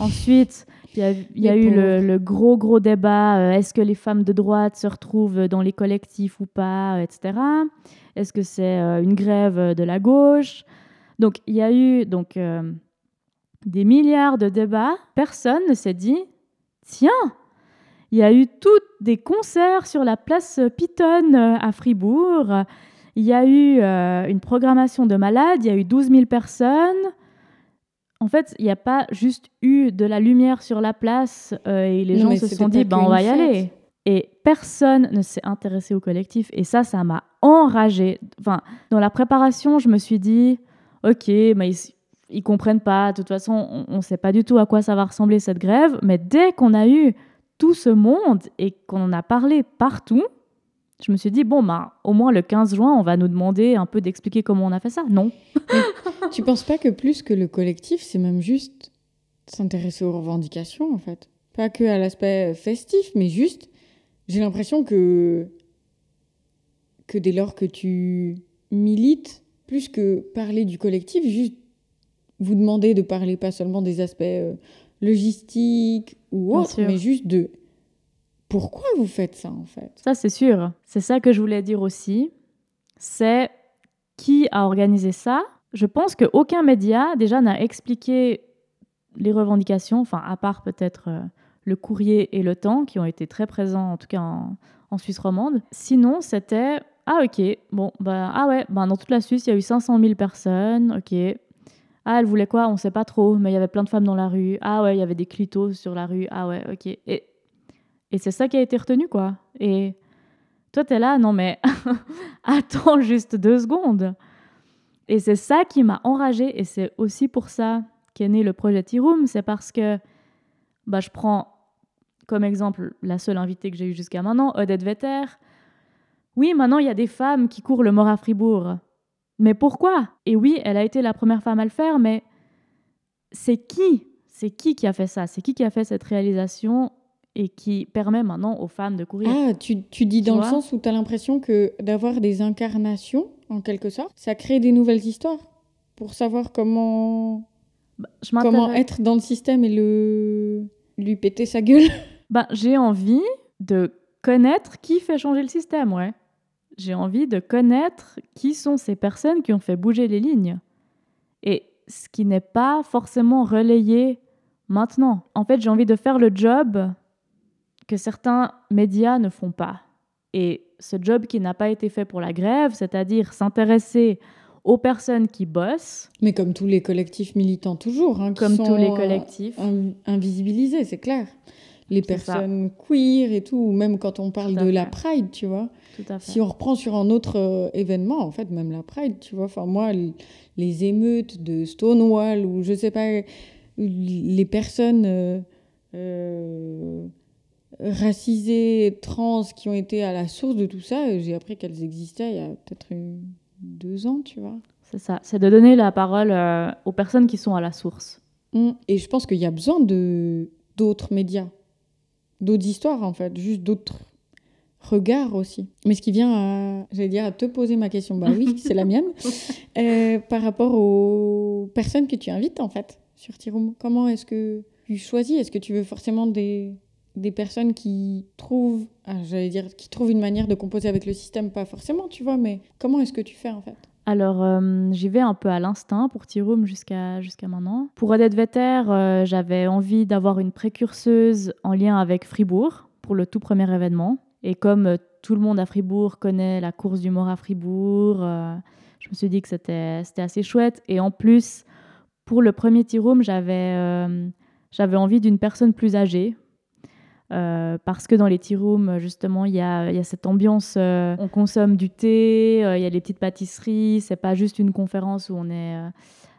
Ensuite, il y a, eu le, gros, gros débat, euh, est-ce que les femmes de droite se retrouvent dans les collectifs ou pas, euh, etc. Est-ce que c'est une grève de la gauche? Donc, il y a eu donc, des milliards de débats. Personne ne s'est dit, tiens, il y a eu tous des concerts sur la place Piton à Fribourg. Il y a eu euh, une programmation de malades, il y a eu 12 000 personnes. En fait, il n'y a pas juste eu de la lumière sur la place euh, et les gens se sont dit, ben, on va y aller. Et personne ne s'est intéressé au collectif. Et ça, ça m'a enragé. Enfin, dans la préparation, je me suis dit, ok, mais ils, ils comprennent pas. De toute façon, on ne sait pas du tout à quoi ça va ressembler cette grève. Mais dès qu'on a eu tout ce monde et qu'on en a parlé partout, je me suis dit, bon, bah, au moins le 15 juin, on va nous demander un peu d'expliquer comment on a fait ça. Non. tu penses pas que plus que le collectif, c'est même juste s'intéresser aux revendications, en fait? Pas que à l'aspect festif, mais juste, j'ai l'impression que, que dès lors que tu milites, plus que parler du collectif, juste vous demander de parler pas seulement des aspects euh, logistiques ou autres, mais juste de pourquoi vous faites ça en fait? Ça c'est sûr. C'est ça que je voulais dire aussi. C'est qui a organisé ça? Je pense qu'aucun média déjà n'a expliqué les revendications, enfin à part peut-être euh, le courrier et le temps qui ont été très présents en tout cas en, Suisse romande. Sinon c'était ah ok bon bah ah ouais bah dans toute la Suisse il y a eu 500 000 personnes ok ah, elle voulait quoi? On sait pas trop, mais il y avait plein de femmes dans la rue. Ah ouais, il y avait des clitos sur la rue. Ah ouais, ok. Et et c'est ça qui a été retenu, quoi. Et toi, tu es là, non mais attends juste deux secondes. Et c'est ça qui m'a enragée, et c'est aussi pour ça qu'est né le projet T-Room, c'est parce que bah, je prends comme exemple la seule invitée que j'ai eue jusqu'à maintenant, Odette Vetter. Oui, maintenant, il y a des femmes qui courent le mort à Fribourg. Mais pourquoi? Et oui, elle a été la première femme à le faire, mais c'est qui? C'est qui qui a fait ça? C'est qui qui a fait cette réalisation? Et qui permet maintenant aux femmes de courir. Ah, tu, tu dis dans le sens où tu as l'impression que d'avoir des incarnations, en quelque sorte, ça crée des nouvelles histoires pour savoir comment, bah, comment être dans le système et le lui péter sa gueule. Bah, j'ai envie de connaître qui fait changer le système, ouais. J'ai envie de connaître qui sont ces personnes qui ont fait bouger les lignes. Et ce qui n'est pas forcément relayé maintenant. En fait, j'ai envie de faire le job que certains médias ne font pas. Et ce job qui n'a pas été fait pour la grève, c'est-à-dire s'intéresser aux personnes qui bossent. Mais comme tous les collectifs militants toujours. Hein, comme tous les collectifs. invisibilisés, c'est clair. Les personnes queer et tout, ou même quand on parle de la Pride, tu vois. Si on reprend sur un autre euh, événement, en fait, même la Pride, tu vois. Enfin, moi, les émeutes de Stonewall, ou je sais pas, les personnes... Euh, euh, racisées, trans, qui ont été à la source de tout ça. J'ai appris qu'elles existaient il y a peut-être deux ans, tu vois. C'est ça, c'est de donner la parole euh, aux personnes qui sont à la source. Mmh. Et je pense qu'il y a besoin de d'autres médias, d'autres histoires en fait, juste d'autres regards aussi. Mais ce qui vient à, j'allais dire, à te poser ma question, bah oui, c'est la mienne, euh, par rapport aux personnes que tu invites en fait sur Tiroum. Comment est-ce que tu choisis? Est-ce que tu veux forcément des des personnes qui trouvent, ah, j'allais dire, qui trouvent une manière de composer avec le système, pas forcément, tu vois, mais comment est-ce que tu fais en fait? Alors, euh, j'y vais un peu à l'instinct pour T-Room jusqu'à maintenant. Pour Odette Vetter, euh, j'avais envie d'avoir une précurseuse en lien avec Fribourg pour le tout premier événement. Et comme euh, tout le monde à Fribourg connaît la course du mort à Fribourg, je me suis dit que c'était assez chouette. Et en plus, pour le premier T-Room, j'avais envie d'une personne plus âgée Euh, parce que dans les tea rooms, justement, il y a, y a, cette ambiance, euh, on consomme du thé, euh, il y a les petites pâtisseries, c'est pas juste une conférence où on est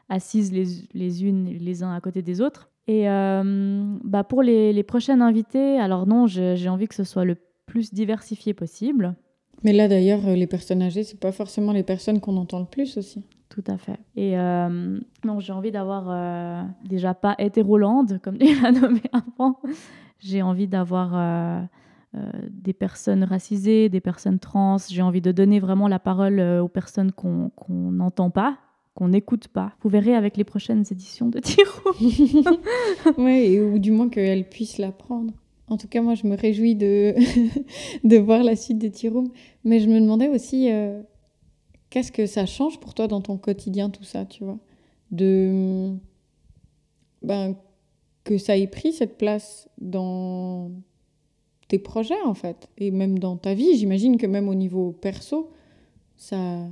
assises les, les, unes les uns à côté des autres. Et bah pour les, les, prochaines invitées, alors non, j'ai envie que ce soit le plus diversifié possible. Mais là d'ailleurs, les personnes âgées, c'est pas forcément les personnes qu'on entend le plus aussi. Tout à fait. Et non, j'ai envie d'avoir déjà pas hétérolande, comme il l'a nommé avant, j'ai envie d'avoir euh, euh, des personnes racisées, des personnes trans. J'ai envie de donner vraiment la parole euh, aux personnes qu'on n'entend pas, qu'on n'écoute pas. Vous verrez avec les prochaines éditions de Tiro. oui, ou du moins qu'elles puissent l'apprendre. En tout cas, moi, je me réjouis de, de voir la suite de Tiro. Mais je me demandais aussi, qu'est-ce que ça change pour toi dans ton quotidien, tout ça, tu vois? De... Ben, que ça ait pris cette place dans tes projets en fait et même dans ta vie. J'imagine que même au niveau perso ça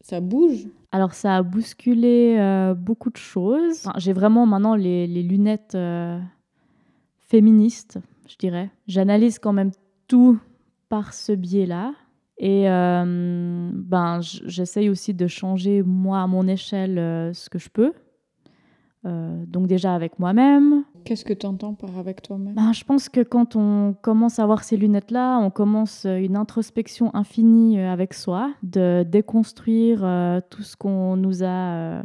ça bouge. Alors ça a bousculé euh, beaucoup de choses. J'ai vraiment maintenant les, lunettes euh, féministes je dirais. J'analyse quand même tout par ce biais là et euh, ben j'essaye aussi de changer moi à mon échelle ce que je peux euh, donc déjà avec moi-même. Qu'est-ce que tu entends par avec toi-même? Ben, Je pense que quand on commence à avoir ces lunettes-là, on commence une introspection infinie euh, avec soi, de déconstruire euh, tout ce qu'on nous a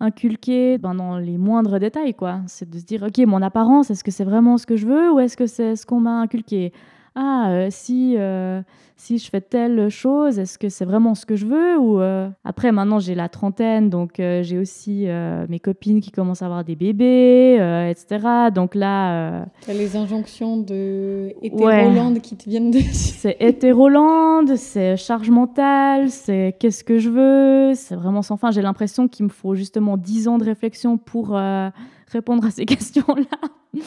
inculqué ben, dans les moindres détails. quoi. C'est de se dire, ok, mon apparence, est-ce que c'est vraiment ce que je veux ou est-ce que c'est ce qu'on m'a inculqué? Ah, euh, si, euh, si je fais telle chose, est-ce que c'est vraiment ce que je veux ou euh, Après, maintenant, j'ai la trentaine, donc j'ai aussi mes copines qui commencent à avoir des bébés, etc. Donc là... T'as les injonctions de hétérolande qui te viennent dessus. C'est hétérolande, c'est charge mentale, c'est qu'est-ce que je veux, c'est vraiment sans fin. J'ai l'impression qu'il me faut justement 10 ans de réflexion pour répondre à ces questions-là.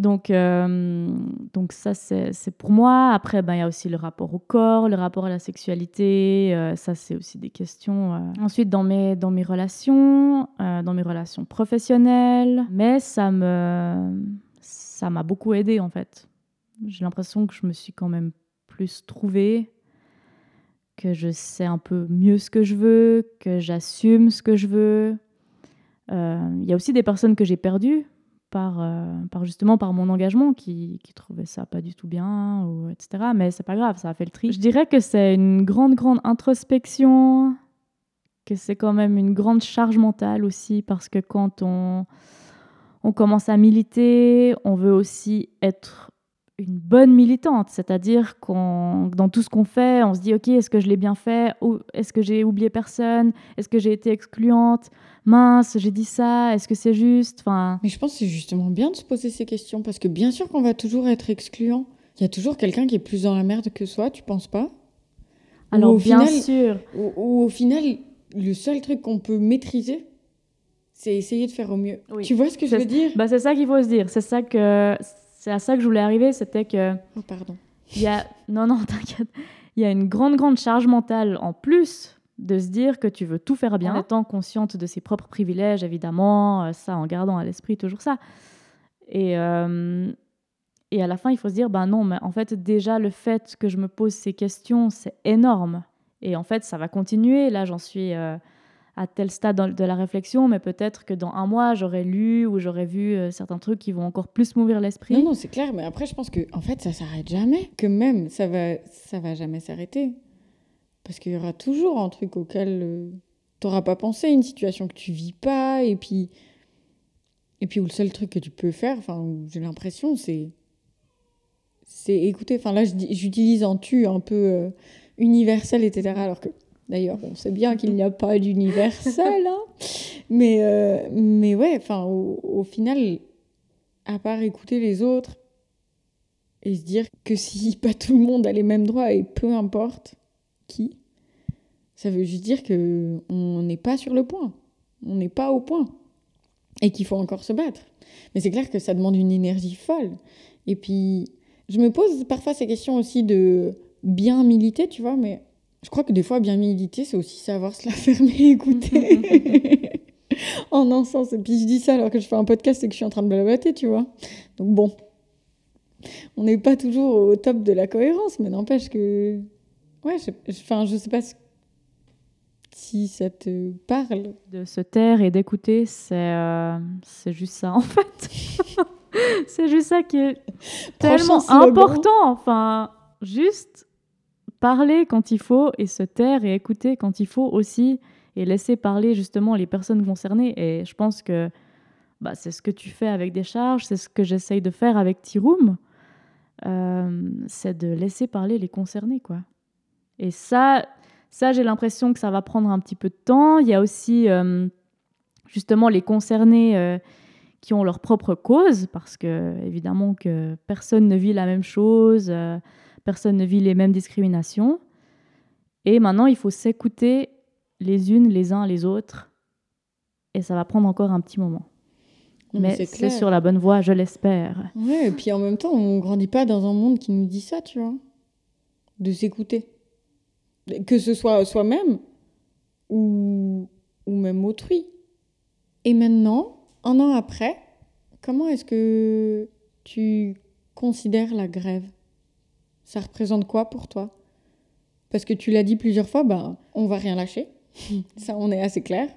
Donc, euh, donc ça, c'est pour moi. Après, ben, il y a aussi le rapport au corps, le rapport à la sexualité. Euh, ça, c'est aussi des questions. Euh. Ensuite, dans mes, dans mes relations, dans mes relations professionnelles. Mais ça ça m'a beaucoup aidé, en fait. J'ai l'impression que je me suis quand même plus trouvée, que je sais un peu mieux ce que je veux, que j'assume ce que je veux. Il y a aussi des personnes que j'ai perdues par, euh, par justement par mon engagement qui, qui, trouvait ça pas du tout bien, etc. Mais c'est pas grave, ça a fait le tri. Je dirais que c'est une grande, grande introspection, que c'est quand même une grande charge mentale aussi, parce que quand on, on commence à militer, on veut aussi être une bonne militante, c'est-à-dire qu'on dans tout ce qu'on fait, on se dit ok, est-ce que je l'ai bien fait, est-ce que j'ai oublié personne, est-ce que j'ai été excluante, mince, j'ai dit ça, est-ce que c'est juste? Enfin... Mais je pense que c'est justement bien de se poser ces questions parce que bien sûr qu'on va toujours être excluant. Il y a toujours quelqu'un qui est plus dans la merde que soi, tu penses pas? Alors bien sûr. Ou, au final, le seul truc qu'on peut maîtriser, c'est essayer de faire au mieux. Tu vois ce que je veux dire? Bah, C'est ça qu'il faut se dire. C'est ça que c'est à ça que je voulais arriver, c'était que... Oh pardon. Y a... Non, non, t'inquiète. Il y a une grande, grande charge mentale en plus de se dire que tu veux tout faire bien, en étant consciente de ses propres privilèges, évidemment, euh, ça en gardant à l'esprit toujours ça. Et, euh, et à la fin, il faut se dire, ben non, mais en fait, déjà, le fait que je me pose ces questions, c'est énorme. Et en fait, ça va continuer. Là, j'en suis euh, à tel stade de la réflexion, mais peut-être que dans un mois, j'aurais lu ou j'aurais vu certains trucs qui vont encore plus m'ouvrir l'esprit. Non, non, c'est clair. Mais après, je pense que, en fait, ça s'arrête jamais. Que même, ça va, ça va jamais s'arrêter. Parce qu'il y aura toujours un truc auquel euh, tu n'auras pas pensé, une situation que tu vis pas, et puis, et puis où le seul truc que tu peux faire, enfin, j'ai l'impression, c'est c'est écouter. Enfin là, j'utilise un tu un peu euh, universel, etc. Alors que d'ailleurs, on sait bien qu'il n'y a pas d'universel, hein. mais euh, mais ouais, au, au, final, à part écouter les autres et se dire que si pas tout le monde a les mêmes droits et peu importe, qui, ça veut juste dire que on n'est pas sur le point, on n'est pas au point et qu'il faut encore se battre. Mais c'est clair que ça demande une énergie folle. Et puis, je me pose parfois ces questions aussi de bien militer, tu vois, mais je crois que des fois, bien militer, c'est aussi savoir se la fermer écouter. en un sens. Et puis je dis ça alors que je fais un podcast et que je suis en train de blablater, tu vois. Donc bon, on n'est pas toujours au top de la cohérence, mais n'empêche que. Ouais, je, enfin, je sais pas si ça te parle. De se taire et d'écouter, c'est euh, c'est juste ça, en fait. c'est juste ça qui est tellement important. Enfin, juste parler quand il faut et se taire et écouter quand il faut aussi et laisser parler justement les personnes concernées. Et je pense que bah, c'est ce que tu fais avec des charges, c'est ce que j'essaye de faire avec T-Room. Euh, c'est de laisser parler les concernés, quoi. Et ça, ça j'ai l'impression que ça va prendre un petit peu de temps. Il y a aussi euh, justement les concernés euh, qui ont leur propre cause, parce que évidemment que personne ne vit la même chose, personne ne vit les mêmes discriminations. Et maintenant, il faut s'écouter les unes, les uns, les autres. Et ça va prendre encore un petit moment mais, c'est sur la bonne voie, je l'espère. Ouais, et puis en même temps, on grandit pas dans un monde qui nous dit ça, tu vois. De s'écouter. Que ce soit soi-même ou, ou même autrui. Et maintenant, un an après, comment est-ce que tu considères la grève? Ça représente quoi pour toi? Parce que tu l'as dit plusieurs fois, ben, on va rien lâcher. ça, on est assez clair.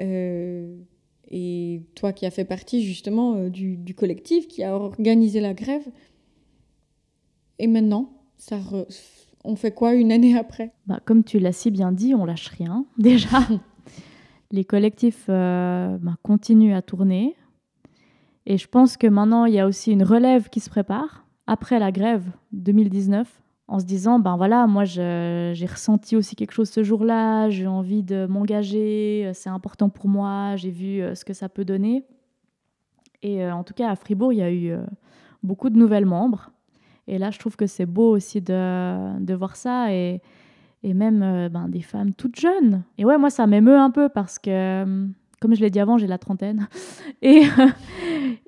Euh, et toi qui as fait partie justement euh, du, collectif, qui a organisé la grève, et maintenant, ça on fait quoi une année après? Bah, Comme tu l'as si bien dit, on lâche rien déjà. Les collectifs euh, bah, continuent à tourner. Et je pense que maintenant, il y a aussi une relève qui se prépare après la grève 2019 en se disant, ben voilà, moi j'ai ressenti aussi quelque chose ce jour-là, j'ai envie de m'engager, euh, c'est important pour moi, j'ai vu euh, ce que ça peut donner. Et euh, en tout cas, à Fribourg, il y a eu beaucoup de nouvelles membres. Et là, je trouve que c'est beau aussi de, de, voir ça et, et même ben, des femmes toutes jeunes. Et ouais, moi, ça m'émeut un peu parce que, comme je l'ai dit avant, j'ai la trentaine. Et,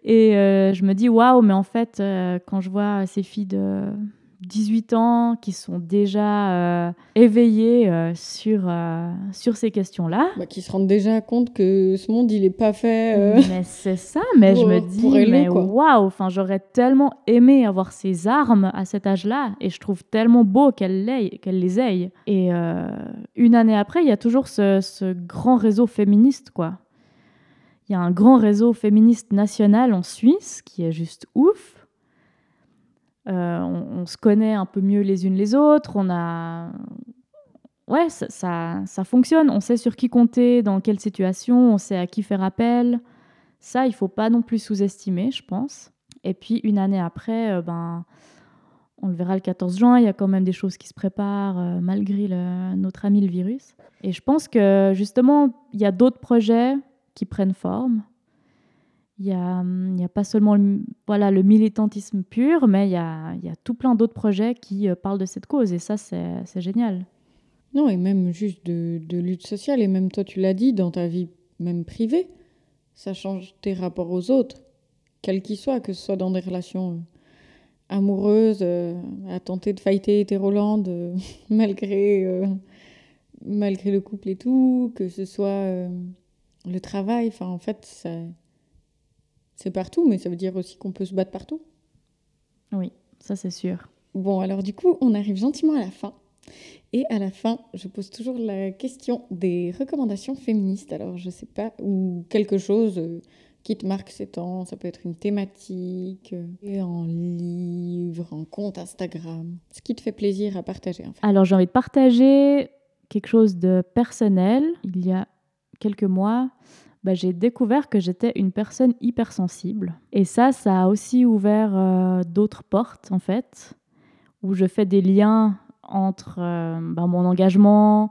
et je me dis, waouh, mais en fait, quand je vois ces filles de 18 ans qui sont déjà euh, éveillés euh, sur, euh, sur ces questions-là. Bah, qui se rendent déjà compte que ce monde, il n'est pas fait... Mais c'est ça, mais je me dis, mais waouh, enfin, j'aurais tellement aimé avoir ces armes à cet âge-là, et je trouve tellement beau qu'elles les aient. Et une année après, il y a toujours ce, ce grand réseau féministe, quoi. Il y a un grand réseau féministe national en Suisse qui est juste ouf euh, on, se connaît un peu mieux les unes les autres. On a, ouais, ça, ça, fonctionne. On sait sur qui compter, dans quelle situation, on sait à qui faire appel. Ça, il faut pas non plus sous-estimer, je pense. Et puis une année après, euh, ben, on le verra le 14 juin, il y a quand même des choses qui se préparent euh, malgré notre ami le virus. Et je pense que justement, il y a d'autres projets qui prennent forme. Il n'y a, pas seulement le, voilà, le militantisme pur, mais il y a, tout plein d'autres projets qui euh, parlent de cette cause. Et ça, c'est génial. Non, et même juste de, lutte sociale. Et même toi, tu l'as dit, dans ta vie même privée, ça change tes rapports aux autres, quels qu'ils soient, que ce soit dans des relations euh, amoureuses, euh, à tenter de fighter hétérolande malgré, malgré le couple et tout, que ce soit le travail. Enfin, en fait, ça c'est partout, mais ça veut dire aussi qu'on peut se battre partout. Oui, ça c'est sûr. Bon, alors du coup, on arrive gentiment à la fin. Et à la fin, je pose toujours la question des recommandations féministes. Alors, je sais pas, ou quelque chose euh, qui te marque ces temps. Ça peut être une thématique, euh, un livre, un compte Instagram. Ce qui te fait plaisir à partager. En fait. Alors, j'ai envie de partager quelque chose de personnel. Il y a quelques mois, bah, j'ai découvert que j'étais une personne hypersensible. Et ça, ça a aussi ouvert euh, d'autres portes, en fait, où je fais des liens entre euh, bah, mon engagement,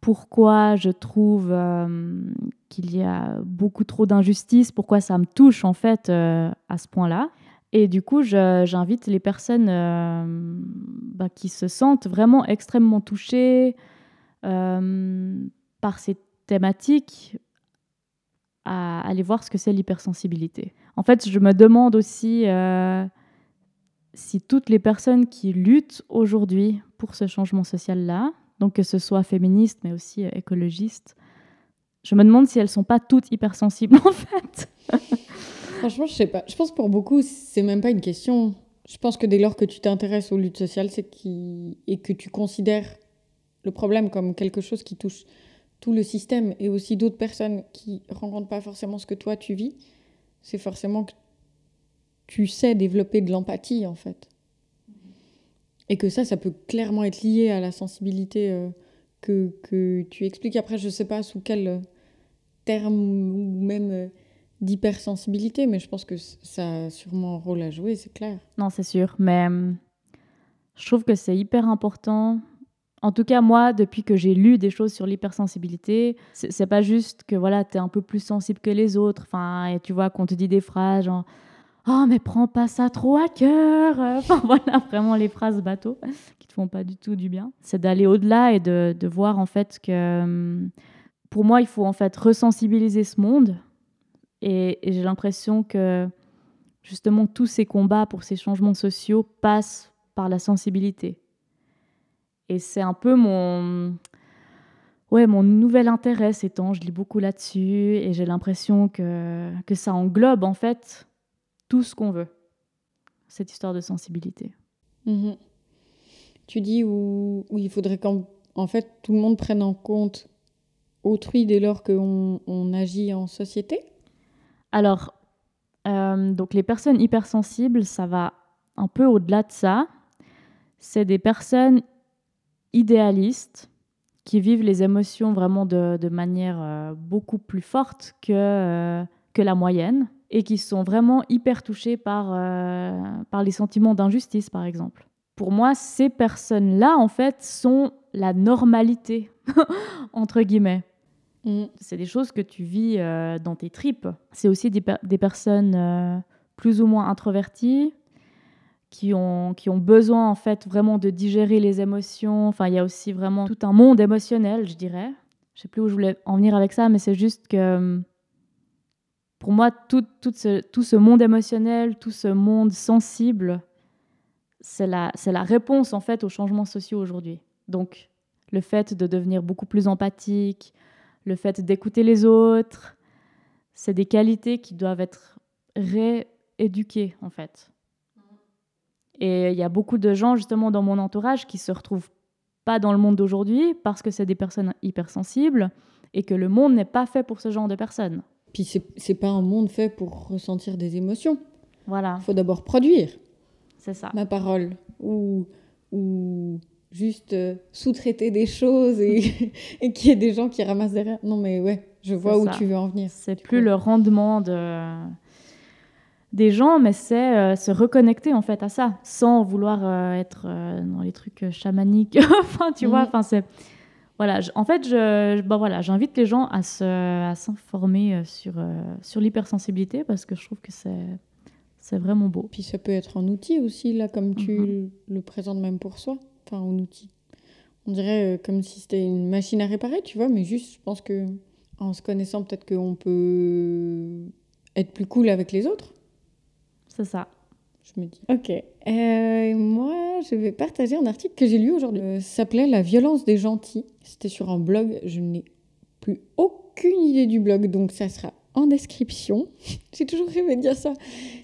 pourquoi je trouve euh, qu'il y a beaucoup trop d'injustice, pourquoi ça me touche, en fait, à ce point-là. Et du coup, j'invite les personnes bah, qui se sentent vraiment extrêmement touchées par ces thématiques à aller voir ce que c'est l'hypersensibilité. En fait, je me demande aussi euh, si toutes les personnes qui luttent aujourd'hui pour ce changement social-là, donc que ce soit féministes mais aussi euh, écologistes, je me demande si elles sont pas toutes hypersensibles en fait. Franchement, je sais pas. Je pense pour beaucoup, c'est même pas une question. Je pense que dès lors que tu t'intéresses aux luttes sociales, c'est qui et que tu considères le problème comme quelque chose qui touche tout le système et aussi d'autres personnes qui rencontrent pas forcément ce que toi tu vis, c'est forcément que tu sais développer de l'empathie en fait. Et que ça, ça peut clairement être lié à la sensibilité euh, que, que, tu expliques. Après, je sais pas sous quel terme ou même euh, d'hypersensibilité, mais je pense que ça a sûrement un rôle à jouer, c'est clair. Non, c'est sûr, mais je trouve que c'est hyper important en tout cas, moi, depuis que j'ai lu des choses sur l'hypersensibilité, c'est pas juste que voilà, tu es un peu plus sensible que les autres. Enfin, et tu vois, qu'on te dit des phrases genre Oh, mais prends pas ça trop à cœur. Enfin, voilà, vraiment les phrases bateau qui te font pas du tout du bien. C'est d'aller au-delà et de, de, voir en fait que hum, pour moi, il faut en fait resensibiliser ce monde. Et j'ai l'impression que justement, tous ces combats pour ces changements sociaux passent par la sensibilité et c'est un peu mon, ouais, mon nouvel intérêt ces temps. Je lis beaucoup là-dessus et j'ai l'impression que, que ça englobe en fait tout ce qu'on veut, cette histoire de sensibilité. Mhm. Tu dis où, où il faudrait qu'en en fait tout le monde prenne en compte autrui dès lors qu'on on agit en société? Alors, euh, donc les personnes hypersensibles, ça va un peu au-delà de ça. C'est des personnes idéalistes qui vivent les émotions vraiment de, manière euh, beaucoup plus forte que, euh, que la moyenne et qui sont vraiment hyper touchés par, euh, par les sentiments d'injustice, par exemple. Pour moi, ces personnes-là, en fait, sont la normalité, entre guillemets. Mm. C'est des choses que tu vis dans tes tripes. C'est aussi des, des personnes plus ou moins introverties, qui ont, qui ont besoin en fait vraiment de digérer les émotions. Enfin, il y a aussi vraiment tout un monde émotionnel, je dirais. Je sais plus où je voulais en venir avec ça, mais c'est juste que pour moi, tout, tout, ce, tout ce monde émotionnel, tout ce monde sensible, c'est la, la réponse en fait aux changements sociaux aujourd'hui. Donc, le fait de devenir beaucoup plus empathique, le fait d'écouter les autres, c'est des qualités qui doivent être rééduquées en fait. Et il y a beaucoup de gens justement dans mon entourage qui se retrouvent pas dans le monde d'aujourd'hui parce que c'est des personnes hypersensibles et que le monde n'est pas fait pour ce genre de personnes. Puis c'est pas un monde fait pour ressentir des émotions. Voilà. Il faut d'abord produire. C'est ça. Ma parole. Ou, ou juste euh, sous-traiter des choses et, et qu'il y ait des gens qui ramassent derrière. Non mais ouais, je vois où tu veux en venir. C'est plus le rendement de des gens, mais c'est euh, se reconnecter en fait à ça, sans vouloir euh, être euh, dans les trucs chamaniques. enfin, tu vois, mhm. enfin c'est voilà. en fait, je, bah, voilà, j'invite les gens à se, à s'informer sur sur l'hypersensibilité parce que je trouve que c'est c'est vraiment beau. Puis ça peut être un outil aussi là, comme tu mhm. le, présentes même pour soi, enfin un outil. On dirait comme si c'était une machine à réparer, tu vois, mais juste, je pense que en se connaissant, peut-être qu'on peut être plus cool avec les autres c'est ça. Je me dis. Ok. Euh, moi, je vais partager un article que j'ai lu aujourd'hui. Euh, ça s'appelait La violence des gentils. C'était sur un blog. Je n'ai plus aucune idée du blog, donc ça sera en description. j'ai toujours rêvé de dire ça.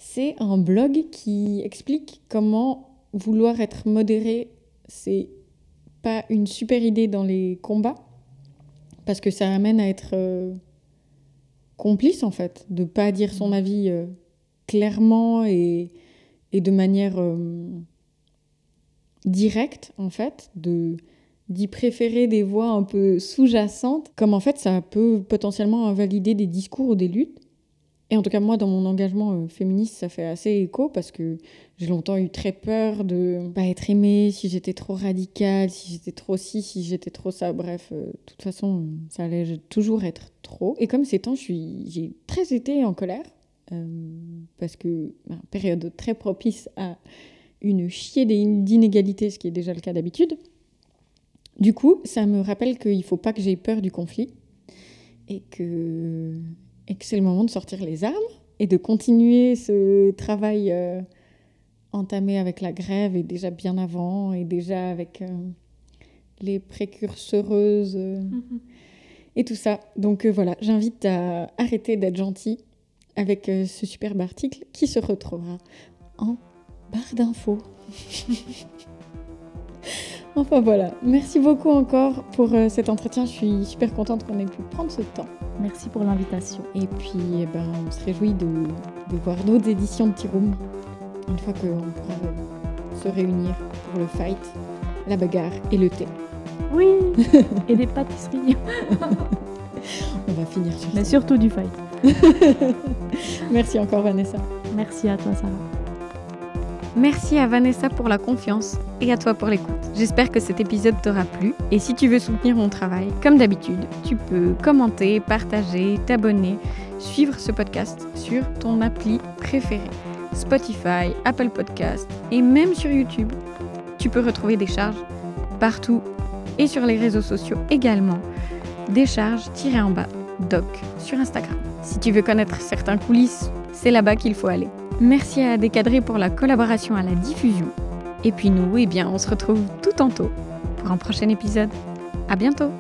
C'est un blog qui explique comment vouloir être modéré, c'est pas une super idée dans les combats, parce que ça amène à être euh, complice en fait, de pas dire son avis clairement et, et de manière euh, directe, en fait, de d'y préférer des voix un peu sous-jacentes, comme en fait ça peut potentiellement invalider des discours ou des luttes. Et en tout cas, moi, dans mon engagement euh, féministe, ça fait assez écho parce que j'ai longtemps eu très peur de pas être aimée, si j'étais trop radicale, si j'étais trop ci, si j'étais trop ça. Bref, euh, de toute façon, ça allait toujours être trop. Et comme ces temps, j'ai très été en colère parce que bah, période très propice à une chier d'inégalités, ce qui est déjà le cas d'habitude. Du coup, ça me rappelle qu'il ne faut pas que j'aie peur du conflit et que, et que c'est le moment de sortir les armes et de continuer ce travail euh, entamé avec la grève et déjà bien avant et déjà avec euh, les précurseureuses mm-hmm. et tout ça. Donc voilà, j'invite à arrêter d'être gentil avec euh, ce superbe article qui se retrouvera en barre d'infos. enfin voilà, merci beaucoup encore pour euh, cet entretien. Je suis super contente qu'on ait pu prendre ce temps. Merci pour l'invitation. Et puis, eh ben, on se réjouit de, de voir d'autres éditions de Tiroum une fois qu'on pourra euh, se réunir pour le fight, la bagarre et le thé. Oui, et des pâtisseries. On va finir sur Mais ça. surtout du fight. Merci encore Vanessa. Merci à toi, Sarah. Merci à Vanessa pour la confiance et à toi pour l'écoute. J'espère que cet épisode t'aura plu et si tu veux soutenir mon travail, comme d'habitude, tu peux commenter, partager, t'abonner, suivre ce podcast sur ton appli préférée. Spotify, Apple Podcast et même sur YouTube. Tu peux retrouver des charges partout et sur les réseaux sociaux également. Décharge-en bas doc sur Instagram. Si tu veux connaître certains coulisses, c'est là-bas qu'il faut aller. Merci à Décadré pour la collaboration à la diffusion. Et puis nous, eh bien, on se retrouve tout tantôt pour un prochain épisode. À bientôt!